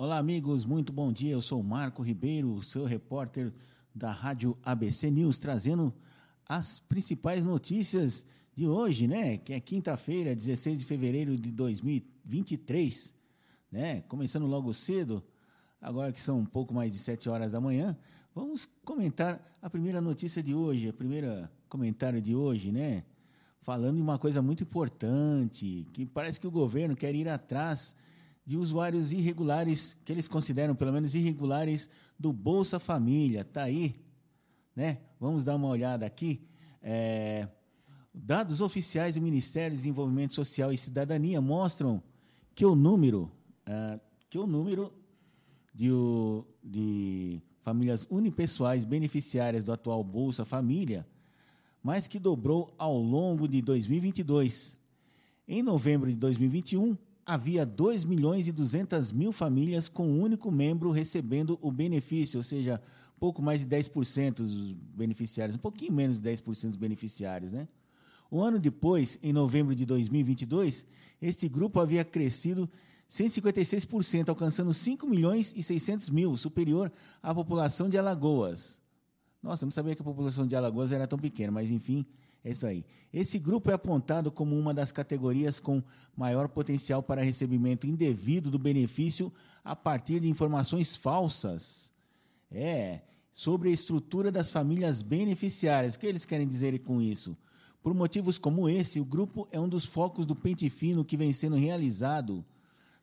Olá, amigos, muito bom dia. Eu sou Marco Ribeiro, seu repórter da Rádio ABC News, trazendo as principais notícias de hoje, né? Que é quinta-feira, 16 de fevereiro de 2023, né? Começando logo cedo, agora que são um pouco mais de 7 horas da manhã, vamos comentar a primeira notícia de hoje, a primeira comentário de hoje, né? Falando de uma coisa muito importante, que parece que o governo quer ir atrás de usuários irregulares, que eles consideram pelo menos irregulares, do Bolsa Família. Está aí, né? Vamos dar uma olhada aqui. É, dados oficiais do Ministério de Desenvolvimento Social e Cidadania mostram que o número, é, que o número de, de famílias unipessoais beneficiárias do atual Bolsa Família mais que dobrou ao longo de 2022. Em novembro de 2021, havia 2 milhões e 200 mil famílias com um único membro recebendo o benefício, ou seja, pouco mais de 10% dos beneficiários, um pouquinho menos de 10% dos beneficiários, né? Um ano depois, em novembro de 2022, este grupo havia crescido 156%, alcançando 5 milhões e 600 mil, superior à população de Alagoas. Nossa, eu não sabia que a população de Alagoas era tão pequena, mas enfim, é isso aí. Esse grupo é apontado como uma das categorias com maior potencial para recebimento indevido do benefício a partir de informações falsas. É, sobre a estrutura das famílias beneficiárias. O que eles querem dizer com isso? Por motivos como esse, o grupo é um dos focos do pente fino que vem sendo realizado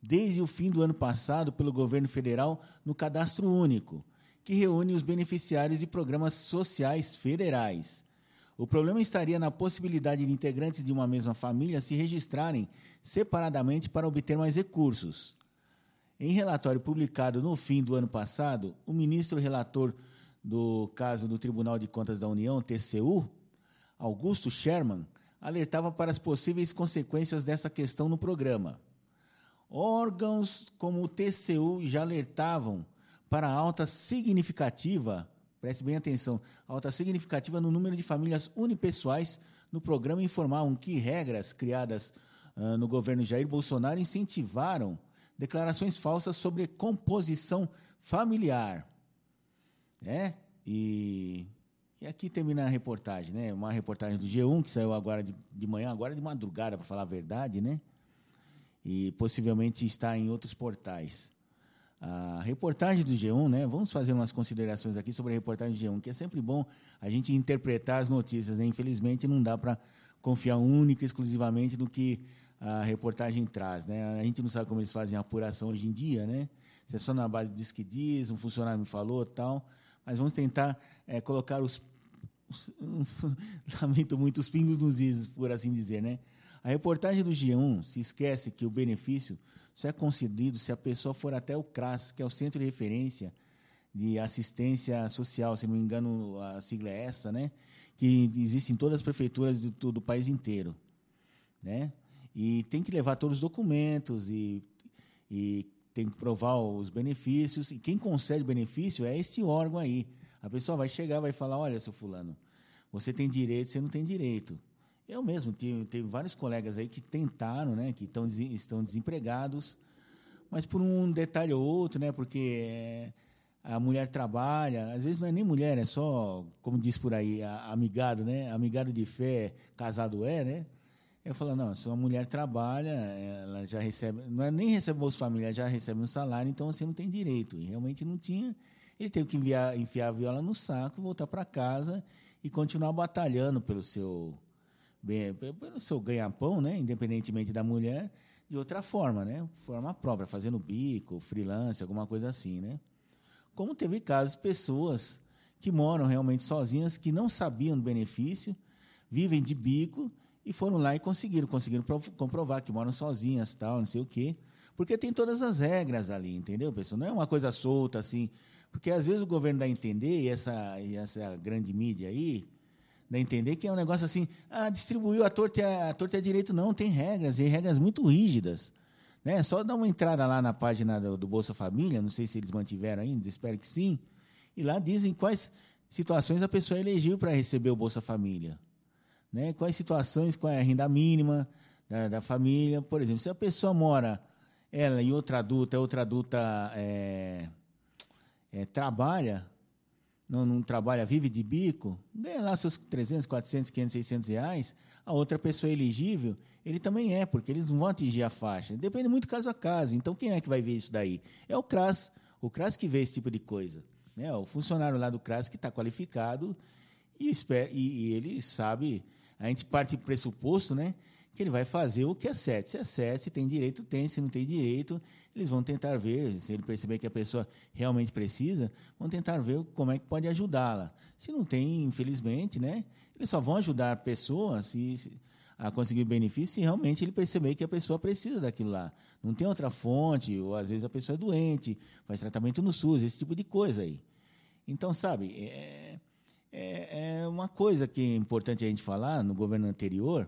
desde o fim do ano passado pelo governo federal no Cadastro Único, que reúne os beneficiários de programas sociais federais. O problema estaria na possibilidade de integrantes de uma mesma família se registrarem separadamente para obter mais recursos. Em relatório publicado no fim do ano passado, o ministro relator do caso do Tribunal de Contas da União, TCU, Augusto Sherman, alertava para as possíveis consequências dessa questão no programa. Órgãos como o TCU já alertavam para a alta significativa preste bem atenção, alta significativa no número de famílias unipessoais no programa informavam que regras criadas uh, no governo Jair Bolsonaro incentivaram declarações falsas sobre composição familiar. É? E, e aqui termina a reportagem, né? Uma reportagem do G1 que saiu agora de, de manhã, agora de madrugada, para falar a verdade, né? E possivelmente está em outros portais a reportagem do G1, né? Vamos fazer umas considerações aqui sobre a reportagem do G1, que é sempre bom a gente interpretar as notícias, né? Infelizmente não dá para confiar única e exclusivamente no que a reportagem traz, né? A gente não sabe como eles fazem a apuração hoje em dia, né? Se é só na base diz que diz, um funcionário me falou, tal, mas vamos tentar é, colocar os, os lamento muito os pingos nos is, por assim dizer, né? A reportagem do G1 se esquece que o benefício só é concedido se a pessoa for até o CRAS, que é o Centro de Referência de Assistência Social, se não me engano, a sigla é essa, né? Que existe em todas as prefeituras do, do país inteiro, né? E tem que levar todos os documentos e, e tem que provar os benefícios. E quem concede benefício é esse órgão aí. A pessoa vai chegar, vai falar: olha, seu fulano, você tem direito, você não tem direito. Eu mesmo tive, teve vários colegas aí que tentaram, né, que tão, estão desempregados, mas por um detalhe ou outro, né, porque é, a mulher trabalha, às vezes não é nem mulher, é só, como diz por aí, amigado, né, amigado de fé, casado é, né, eu falo, não, se uma mulher trabalha, ela já recebe, não é nem recebe Bolsa Família, já recebe um salário, então você não tem direito. E realmente não tinha. Ele teve que enviar, enfiar a viola no saco, voltar para casa e continuar batalhando pelo seu pelo seu ganha-pão, né, independentemente da mulher, de outra forma, né, forma própria, fazendo bico, freelance, alguma coisa assim, né. Como teve casos de pessoas que moram realmente sozinhas, que não sabiam do benefício, vivem de bico e foram lá e conseguiram, conseguiram comprovar que moram sozinhas, tal, não sei o quê, porque tem todas as regras ali, entendeu, pessoal? Não é uma coisa solta assim, porque às vezes o governo dá a entender, e essa, e essa grande mídia aí, A entender que é um negócio assim, ah, distribuiu a torta, a torta é direito. Não, tem regras, e regras muito rígidas. Né? Só dá uma entrada lá na página do, do, Bolsa Família, não sei se eles mantiveram ainda, espero que sim. E lá dizem quais situações a pessoa elegeu para receber o Bolsa Família. Né? Quais situações, qual é a renda mínima da, da família. Por exemplo, se a pessoa mora ela e outra adulta, outra adulta é, é, trabalha, não, não, trabalha, vive de bico, ganha lá seus 300, 400, 500, 600 reais, a outra pessoa é elegível, ele também é, porque eles não vão atingir a faixa. Depende muito caso a caso. Então, quem é que vai ver isso daí? É o CRAS. O CRAS que vê esse tipo de coisa. Né? O funcionário lá do CRAS que está qualificado e, espera, e, e, ele sabe. A gente parte do pressuposto né, que ele vai fazer o que é certo. Se é certo, se tem direito, tem. Se não tem direito, eles vão tentar ver. Se ele perceber que a pessoa realmente precisa, vão tentar ver como é que pode ajudá-la. Se não tem, infelizmente, né, eles só vão ajudar a pessoa se, se a conseguir benefício se realmente ele perceber que a pessoa precisa daquilo lá. Não tem outra fonte, ou às vezes a pessoa é doente, faz tratamento no SUS, esse tipo de coisa aí. Então, sabe, é, é, é uma coisa que é importante a gente falar no governo anterior,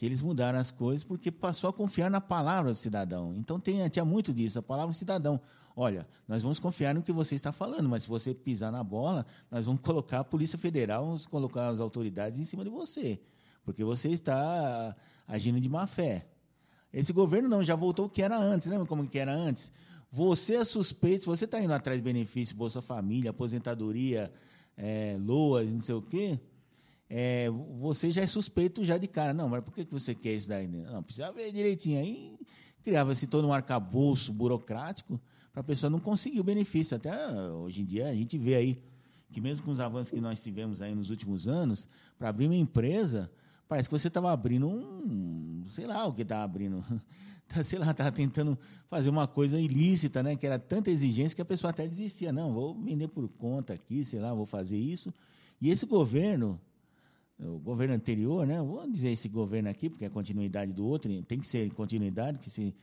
que eles mudaram as coisas porque passou a confiar na palavra do cidadão. Então, tem, tinha muito disso, a palavra do cidadão. Olha, nós vamos confiar no que você está falando, mas se você pisar na bola, nós vamos colocar a Polícia Federal, vamos colocar as autoridades em cima de você porque você está agindo de má fé. Esse governo não, já voltou o que era antes, lembra como que era antes? Você é suspeito, você está indo atrás de benefício, Bolsa Família, aposentadoria, é, LOAS, não sei o quê, é, você já é suspeito já de cara. Não, mas por que, você quer isso daí? Não, precisa ver direitinho. Aí criava-se todo um arcabouço burocrático para a pessoa não conseguir o benefício. Até hoje em dia a gente vê aí que mesmo com os avanços que nós tivemos aí nos últimos anos, para abrir uma empresa, Parece que você estava abrindo um. Sei lá o que estava abrindo. Tá, sei lá, estava tentando fazer uma coisa ilícita, né? Que era tanta exigência que a pessoa até desistia. Não, vou vender por conta aqui, sei lá, vou fazer isso. E esse governo, o governo anterior, né? Vou dizer esse governo aqui, porque é continuidade do outro, tem que ser continuidade, que se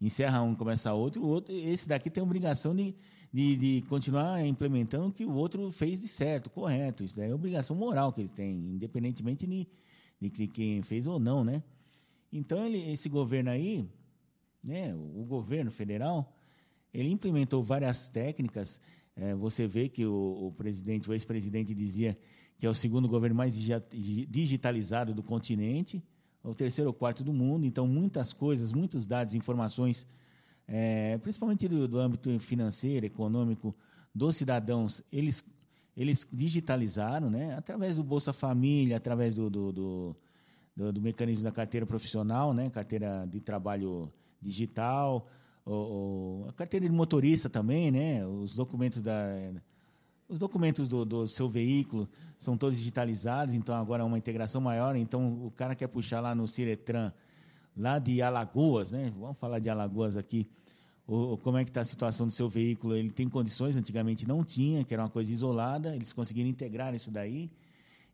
encerra um, começa outro, o outro, esse daqui tem a obrigação de, de, de, continuar implementando o que o outro fez de certo, correto. Isso daí é obrigação moral que ele tem, independentemente de de quem fez ou não, né? Então, ele, esse governo aí, né, o governo federal, ele implementou várias técnicas. É, você vê que o, o presidente, o ex-presidente dizia que é o segundo governo mais digitalizado do continente, o terceiro ou quarto do mundo. Então, muitas coisas, muitos dados, informações, é, principalmente do, do âmbito financeiro, econômico, dos cidadãos, eles eles digitalizaram, né, através do Bolsa Família, através do, do, do, do, do mecanismo da carteira profissional, né, carteira de trabalho digital, a carteira de motorista também, né, os documentos da os documentos do, do, seu veículo são todos digitalizados, então agora é uma integração maior. Então o cara quer puxar lá no Ciretran, lá de Alagoas, né? Vamos falar de Alagoas aqui o, como é que está a situação do seu veículo. Ele tem condições, antigamente não tinha, que era uma coisa isolada, eles conseguiram integrar isso daí.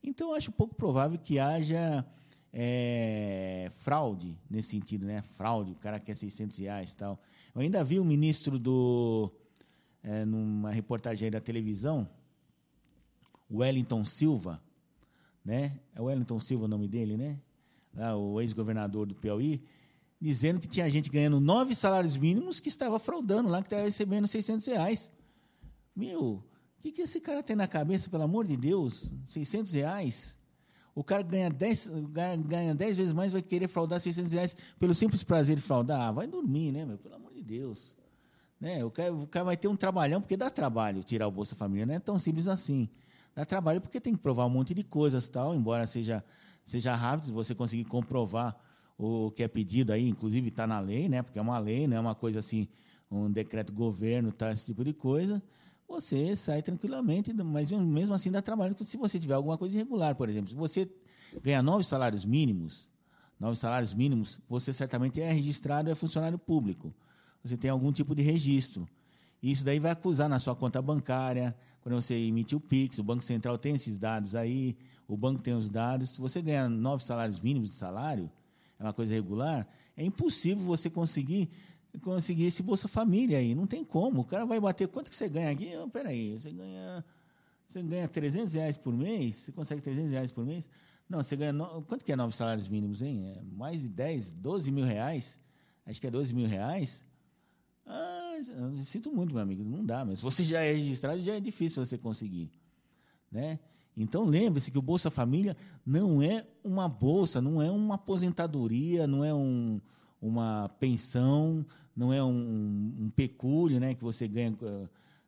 Então, acho pouco provável que haja é, fraude nesse sentido, né? Fraude, o cara quer 600 reais tal. Eu ainda vi o ministro do... É, numa reportagem da televisão, Wellington Silva, né? É Wellington Silva o nome dele, né? O ex-governador do Piauí, dizendo que tinha gente ganhando nove salários mínimos que estava fraudando lá, que estava recebendo 600 reais. Meu, o que, que esse cara tem na cabeça, pelo amor de Deus? 600 reais? O cara ganha 10, ganha 10 vezes mais vai querer fraudar 600 reais pelo simples prazer de fraudar? Ah, vai dormir, né, meu? Pelo amor de Deus. Né? O, cara, o cara vai ter um trabalhão, porque dá trabalho tirar o Bolsa Família, não é tão simples assim. Dá trabalho porque tem que provar um monte de coisas, tal, embora seja, seja rápido, você conseguir comprovar o que é pedido aí, inclusive está na lei, né? Porque é uma lei, não é uma coisa assim, um decreto governo, tá, esse tipo de coisa. Você sai tranquilamente, mas mesmo assim dá trabalho se você tiver alguma coisa irregular, por exemplo. Se você ganha nove salários mínimos, nove salários mínimos, você certamente é registrado, é funcionário público. Você tem algum tipo de registro. Isso daí vai acusar na sua conta bancária, quando você emite o PIX, o Banco Central tem esses dados aí, o banco tem os dados. Se você ganha nove salários mínimos de salário, é uma coisa regular, é impossível você conseguir conseguir esse Bolsa Família aí. Não tem como. O cara vai bater. Quanto que você ganha aqui? Oh, peraí, você ganha, você ganha 300 reais por mês? Você consegue 300 reais por mês? Não, você ganha. No, quanto que é nove salários mínimos, hein? É mais de 10, 12 mil reais? Acho que é 12 mil reais. Ah, sinto muito, meu amigo. Não dá, mas se você já é registrado, já é difícil você conseguir. Né? Então lembre-se que o Bolsa Família não é uma bolsa, não é uma aposentadoria, não é um, uma pensão, não é um, um pecúlio, né, que você ganha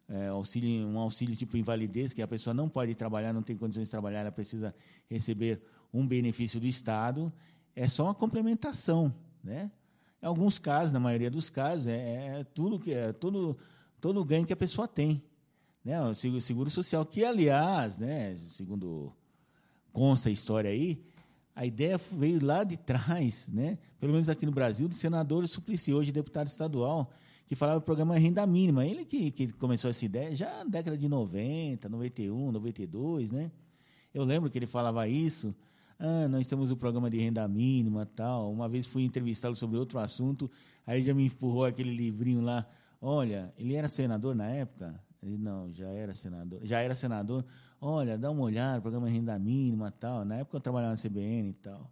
é, auxílio, um auxílio tipo invalidez, que a pessoa não pode trabalhar, não tem condições de trabalhar, ela precisa receber um benefício do Estado. É só uma complementação, né? Em alguns casos, na maioria dos casos, é, é tudo que é todo todo o ganho que a pessoa tem, né? O seguro social que, aliás, né, segundo consta a história aí, a ideia veio lá de trás, né? Pelo menos aqui no Brasil, do senador Suplicy, hoje deputado estadual, que falava do programa Renda Mínima. Ele que, que começou essa ideia já na década de 90, 91, 92, né? Eu lembro que ele falava isso. Ah, nós temos o programa de renda mínima tal. Uma vez fui entrevistá-lo sobre outro assunto, aí já me empurrou aquele livrinho lá. Olha, ele era senador na época? Ele não, já era senador. Já era senador. Olha, dá uma olhada, programa de renda mínima tal. Na época eu trabalhava na CBN e tal.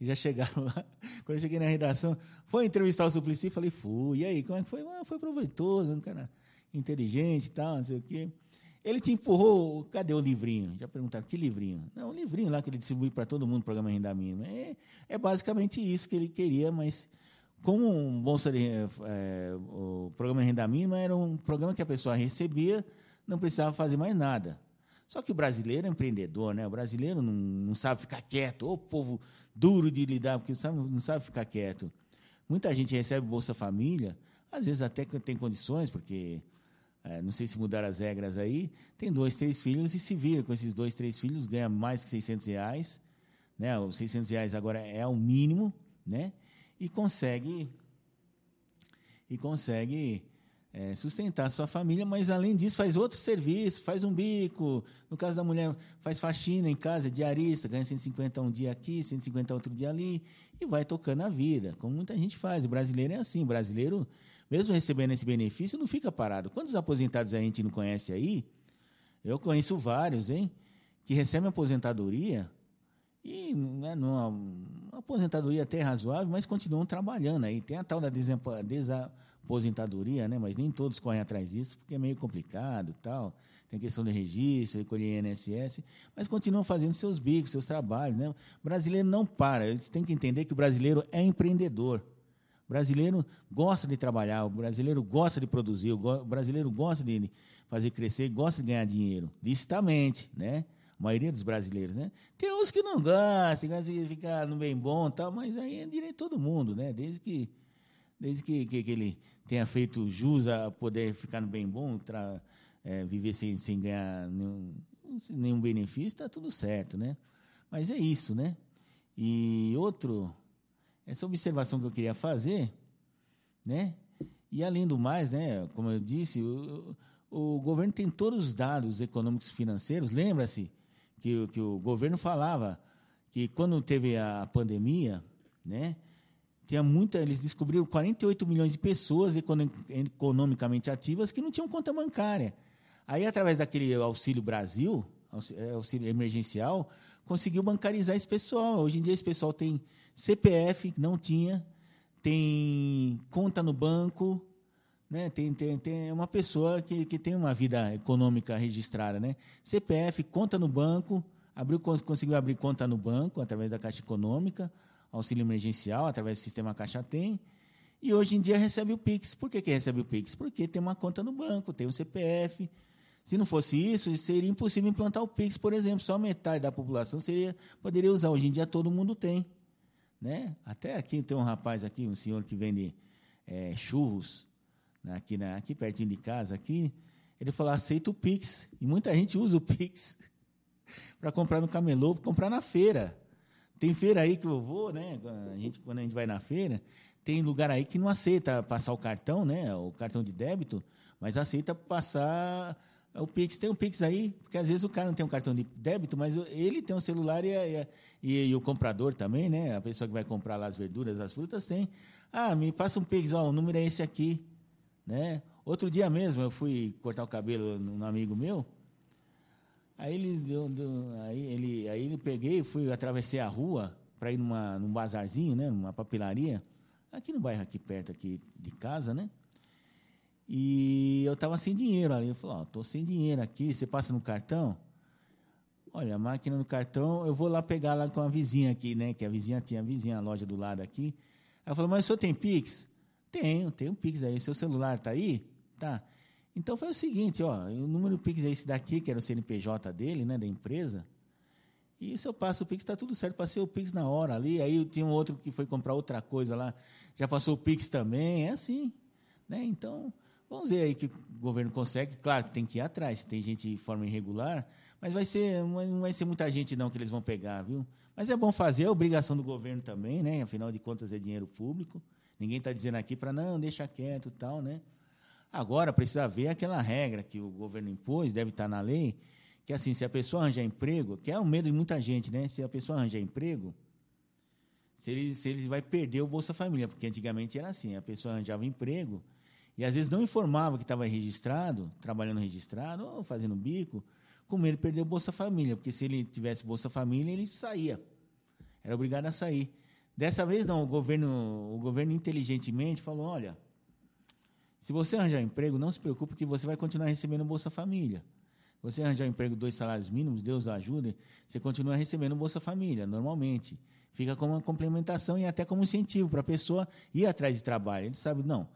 E já chegaram lá. Quando eu cheguei na redação, foi entrevistar o Suplicy, falei, fui. E aí, como é que foi? Ah, foi proveitoso, um cara inteligente e tal, não sei o quê. Ele te empurrou, cadê o livrinho? Já perguntaram, que livrinho? Não, o livrinho lá que ele distribui para todo mundo, o programa Renda Mínima. É, é basicamente isso que ele queria, mas como um Bolsa de, é, o programa Renda Mínima era um programa que a pessoa recebia, não precisava fazer mais nada. Só que o brasileiro é empreendedor, né? O brasileiro não, não sabe ficar quieto. O povo duro de lidar, porque sabe, não sabe ficar quieto. Muita gente recebe Bolsa Família, às vezes até tem condições, porque é, não sei se mudaram as regras aí, tem dois, três filhos e se vira com esses dois, três filhos, ganha mais que 600 reais. Né? Os 600 reais agora é o mínimo, né? E consegue, e consegue é, sustentar sua família, mas além disso faz outro serviço, faz um bico. No caso da mulher, faz faxina em casa, diarista, ganha 150 um dia aqui, 150 outro dia ali, e vai tocando a vida, como muita gente faz. O brasileiro é assim, o brasileiro, mesmo recebendo esse benefício, não fica parado. Quantos aposentados a gente não conhece aí? Eu conheço vários, hein? Que recebem aposentadoria e né, numa, uma aposentadoria até razoável, mas continuam trabalhando aí. Tem a tal da desaposentadoria aposentadoria, né? Mas nem todos correm atrás disso, porque é meio complicado tal. Tem questão de registro, recolher INSS, mas continuam fazendo seus bicos, seus trabalhos, né? O brasileiro não para, eles têm que entender que o brasileiro é empreendedor. O brasileiro gosta de trabalhar, o brasileiro gosta de produzir, o brasileiro gosta de fazer crescer, gosta de ganhar dinheiro, licitamente, né? A maioria dos brasileiros, né? Tem uns que não gostam, gostam de ficar no bem bom tal, mas aí é direito de todo mundo, né? Desde que desde que, que, que, ele tenha feito jus a poder ficar no bem bom, tra, é, viver sem, sem ganhar nenhum, nenhum benefício, está tudo certo, né? Mas é isso, né? E outro, essa observação que eu queria fazer, né? E além do mais, né? Como eu disse, o, o governo tem todos os dados econômicos e financeiros. Lembra-se que, que o governo falava que quando teve a pandemia, né? tinha muita, eles descobriram 48 milhões de pessoas economicamente ativas que não tinham conta bancária. Aí, através daquele Auxílio Brasil, auxílio emergencial, conseguiu bancarizar esse pessoal. Hoje em dia, esse pessoal tem CPF, não tinha, tem conta no banco, né? tem, tem, tem uma pessoa que, que tem uma vida econômica registrada. Né? CPF, conta no banco, abriu, conseguiu abrir conta no banco através da Caixa Econômica, auxílio emergencial através do sistema Caixa Tem. E hoje em dia recebe o Pix. Por que, que recebe o Pix? Porque tem uma conta no banco, tem um CPF. Se não fosse isso, seria impossível implantar o Pix, por exemplo. Só metade da população seria, poderia usar. Hoje em dia todo mundo tem. Né? Até aqui tem um rapaz aqui, um senhor que vende é, churros, né, aqui, né, aqui pertinho de casa, aqui, ele falou, aceita o Pix. E muita gente usa o Pix para comprar no camelô, para comprar na feira. Tem feira aí que eu vou, né? A gente, quando a gente vai na feira, tem lugar aí que não aceita passar o cartão, né? O cartão de débito, mas aceita passar o Pix. Tem um Pix aí, porque às vezes o cara não tem um cartão de débito, mas ele tem um celular e, e, e o comprador também, né? A pessoa que vai comprar lá as verduras, as frutas, tem. Ah, me passa um Pix, ó, o número é esse aqui, né? Outro dia mesmo eu fui cortar o cabelo num amigo meu, Aí ele deu, deu, aí ele, aí ele peguei, fui atravessei a rua para ir numa, num bazarzinho, né, numa papelaria, aqui no bairro aqui perto aqui de casa, né? E eu estava sem dinheiro ali. Eu falei, ó, oh, tô sem dinheiro aqui, você passa no cartão? Olha, a máquina no cartão, eu vou lá pegar lá com a vizinha aqui, né? Que a vizinha tinha a vizinha, a loja do lado aqui. Ela falou, mas o senhor tem Pix? Tenho, tenho Pix aí. Seu celular tá aí? Tá. Então foi o seguinte, ó, o número Pix é esse daqui, que era o CNPJ dele, né, da empresa. E se eu passo o Pix, está tudo certo. Passei o Pix na hora ali. Aí tinha um outro que foi comprar outra coisa lá, já passou o Pix também. É assim. Né? Então, vamos ver aí que o governo consegue. Claro que tem que ir atrás. Tem gente de forma irregular, mas vai ser, não vai ser muita gente não que eles vão pegar, viu? Mas é bom fazer, é obrigação do governo também, né? Afinal de contas é dinheiro público. Ninguém está dizendo aqui para não, deixa quieto e tal, né? Agora precisa ver aquela regra que o governo impôs, deve estar tá na lei, que assim, se a pessoa arranjar emprego, que é o medo de muita gente, né? Se a pessoa arranjar emprego, se ele, se ele vai perder o Bolsa Família, porque antigamente era assim, a pessoa arranjava emprego e às vezes não informava que estava registrado, trabalhando registrado ou fazendo bico, com medo de perder o Bolsa Família, porque se ele tivesse Bolsa Família, ele saía. Era obrigado a sair. Dessa vez não, o governo, o governo inteligentemente falou, olha, se você arranjar emprego, não se preocupe que você vai continuar recebendo Bolsa Família. Você arranjar emprego dois salários mínimos, Deus ajude, você continua recebendo Bolsa Família, normalmente. Fica como uma complementação e até como incentivo para a pessoa ir atrás de trabalho. Ele sabe, não,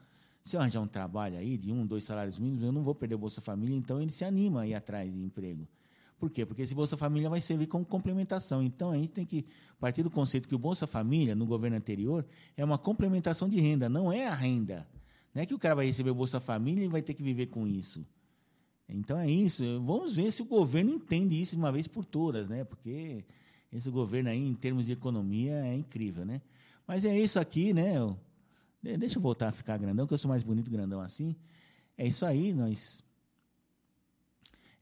se eu arranjar um trabalho aí de um, dois salários mínimos, eu não vou perder o Bolsa Família, então ele se anima a ir atrás de emprego. Por quê? Porque esse Bolsa Família vai servir como complementação. Então, a gente tem que partir do conceito que o Bolsa Família, no governo anterior, é uma complementação de renda, não é a renda. Não é que o cara vai receber o Bolsa Família e vai ter que viver com isso. Então é isso. Vamos ver se o governo entende isso de uma vez por todas, né? Porque esse governo aí, em termos de economia, é incrível, né? Mas é isso aqui, né? Deixa eu voltar a ficar grandão, que eu sou mais bonito grandão assim. É isso aí, nós.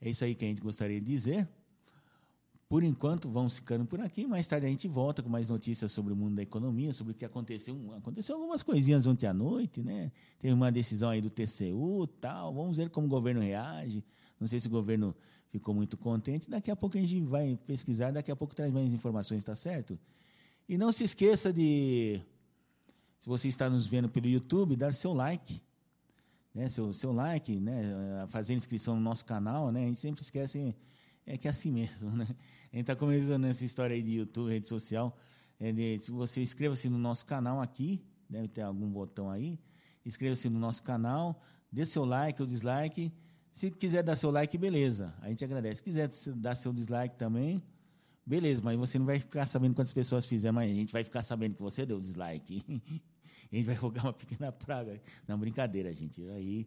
É isso aí que a gente gostaria de dizer. Por enquanto, vamos ficando por aqui. Mais tarde a gente volta com mais notícias sobre o mundo da economia, sobre o que aconteceu. Aconteceu algumas coisinhas ontem à noite, né? Teve uma decisão aí do TCU tal. Vamos ver como o governo reage. Não sei se o governo ficou muito contente. Daqui a pouco a gente vai pesquisar, daqui a pouco traz mais informações, tá certo? E não se esqueça de, se você está nos vendo pelo YouTube, dar seu like. Né, seu, seu like, né, fazer inscrição no nosso canal, né, a gente sempre esquece é que é assim mesmo, né? A gente está começando essa história aí de YouTube, rede social. É de, se você inscreva-se no nosso canal aqui, deve ter algum botão aí. Inscreva-se no nosso canal, dê seu like ou dislike. Se quiser dar seu like, beleza. A gente agradece. Se quiser dar seu dislike também, beleza. Mas você não vai ficar sabendo quantas pessoas fizeram, mas a gente vai ficar sabendo que você deu dislike. a gente vai jogar uma pequena praga. Não, brincadeira, gente. Aí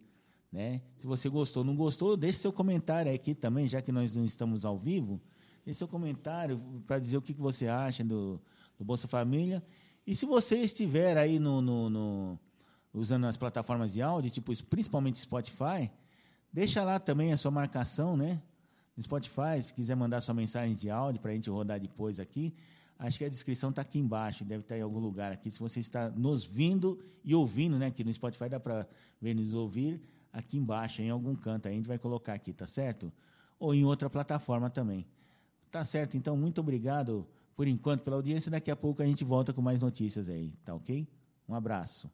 né? Se você gostou, não gostou, deixe seu comentário aqui também, já que nós não estamos ao vivo. Deixe seu comentário para dizer o que, que você acha do, do Bolsa Família. E se você estiver aí no, no, no, usando as plataformas de áudio, tipo, principalmente Spotify, deixa lá também a sua marcação, né? No Spotify, se quiser mandar sua mensagem de áudio para a gente rodar depois aqui, acho que a descrição está aqui embaixo, deve estar em algum lugar aqui. Se você está nos vindo e ouvindo, né? Que no Spotify dá para ver nos ouvir aqui embaixo, em algum canto. a gente vai colocar aqui, tá certo? Ou em outra plataforma também. Tá certo? Então, muito obrigado por enquanto pela audiência. Daqui a pouco a gente volta com mais notícias aí, tá ok? Um abraço.